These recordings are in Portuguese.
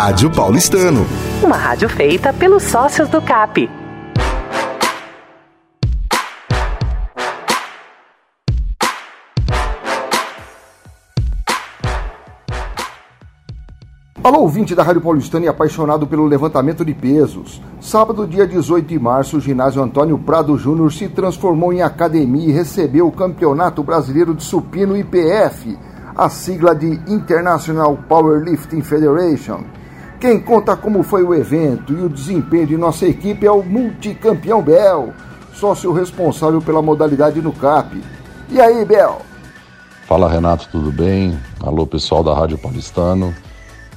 Rádio Paulistano. Uma rádio feita pelos sócios do CAP. Alô, ouvinte da Rádio Paulistana e apaixonado pelo levantamento de pesos. Sábado, dia 18 de março, o ginásio Antônio Prado Júnior se transformou em academia e recebeu o Campeonato Brasileiro de Supino IPF, a sigla de International Powerlifting Federation. Quem conta como foi o evento e o desempenho de nossa equipe é o multicampeão Bel, sócio responsável pela modalidade no CAP. E aí, Bel? Fala Renato, tudo bem? Alô pessoal da Rádio Paulistano.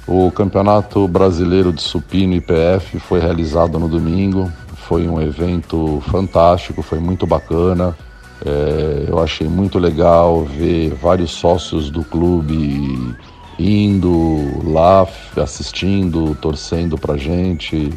O Campeonato Brasileiro de Supino IPF foi realizado no domingo. Foi um evento fantástico, foi muito bacana. É, eu achei muito legal ver vários sócios do clube indo lá, assistindo, torcendo pra gente.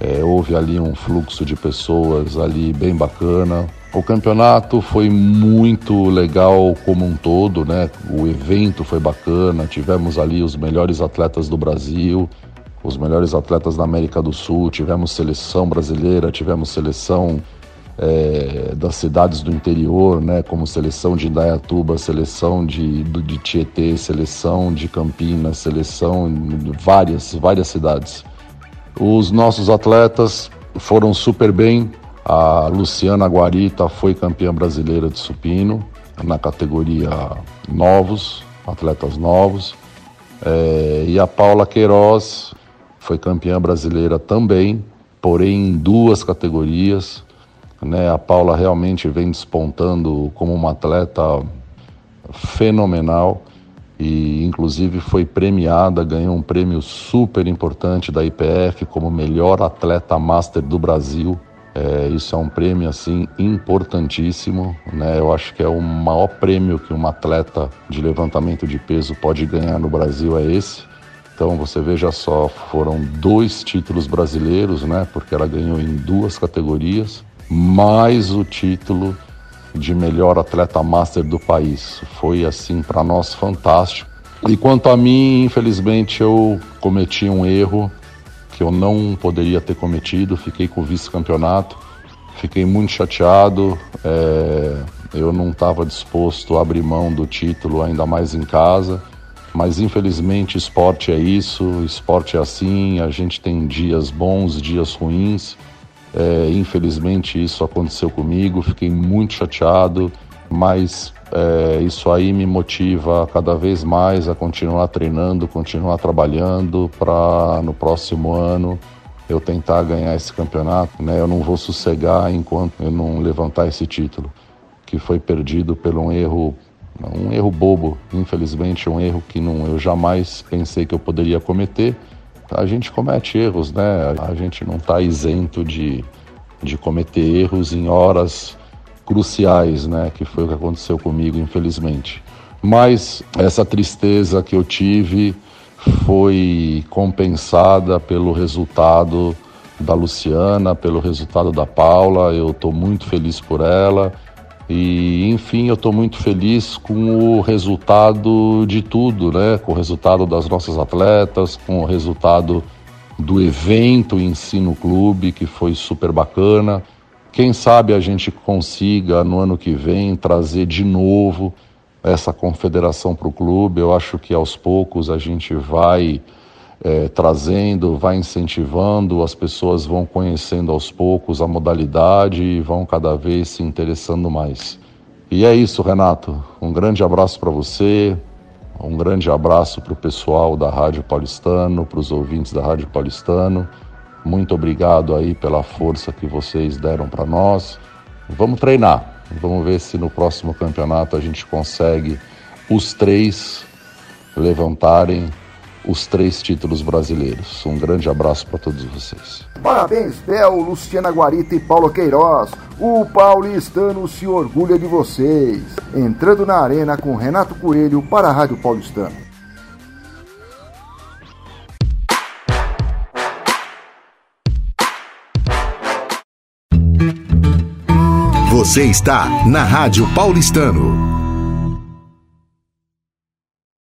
É, houve ali um fluxo de pessoas ali bem bacana. O campeonato foi muito legal como um todo, né? O evento foi bacana, tivemos ali os melhores atletas do Brasil, os melhores atletas da América do Sul, tivemos seleção brasileira, tivemos seleção é, das cidades do interior, né? Como seleção de Indaiatuba, seleção de, de Tietê, seleção de Campinas, seleção de várias, várias cidades. Os nossos atletas foram super bem, a Luciana Guarita foi campeã brasileira de supino na categoria novos, atletas novos. É, e a Paula Queiroz foi campeã brasileira também, porém em duas categorias. Né? A Paula realmente vem despontando como uma atleta fenomenal e inclusive foi premiada, ganhou um prêmio super importante da IPF como melhor atleta master do Brasil é, isso é um prêmio assim importantíssimo, né? Eu acho que é o maior prêmio que um atleta de levantamento de peso pode ganhar no Brasil é esse. Então você veja só, foram dois títulos brasileiros, né? Porque ela ganhou em duas categorias, mais o título de melhor atleta master do país. Foi assim para nós fantástico. E quanto a mim, infelizmente eu cometi um erro que eu não poderia ter cometido. Fiquei com o vice-campeonato, fiquei muito chateado. É, eu não estava disposto a abrir mão do título, ainda mais em casa. Mas infelizmente esporte é isso, esporte é assim, a gente tem dias bons, dias ruins. É, infelizmente isso aconteceu comigo, fiquei muito chateado, mas é, isso aí me motiva cada vez mais a continuar treinando, continuar trabalhando para no próximo ano eu tentar ganhar esse campeonato. Né? Eu não vou sossegar enquanto eu não levantar esse título, que foi perdido por um erro, um erro bobo, infelizmente um erro que não, eu jamais pensei que eu poderia cometer. A gente comete erros, né? A gente não está isento de, de cometer erros em horas cruciais, né? Que foi o que aconteceu comigo, infelizmente. Mas essa tristeza que eu tive foi compensada pelo resultado da Luciana, pelo resultado da Paula. Eu estou muito feliz por ela. E, enfim, eu estou muito feliz com o resultado de tudo, né? Com o resultado das nossas atletas, com o resultado do evento em si no clube, que foi super bacana. Quem sabe a gente consiga no ano que vem trazer de novo essa confederação para o clube. Eu acho que aos poucos a gente vai é, trazendo, vai incentivando, as pessoas vão conhecendo aos poucos a modalidade e vão cada vez se interessando mais. E é isso, Renato. Um grande abraço para você, um grande abraço para o pessoal da Rádio Paulistano, para os ouvintes da Rádio Paulistano. Muito obrigado aí pela força que vocês deram para nós. Vamos treinar. Vamos ver se no próximo campeonato a gente consegue os três levantarem os três títulos brasileiros. Um grande abraço para todos vocês. Parabéns, Bel, Luciana Guarita e Paulo Queiroz. O paulistano se orgulha de vocês. Entrando na arena com Renato Coelho para a Rádio Paulistano. Você está na Rádio Paulistano.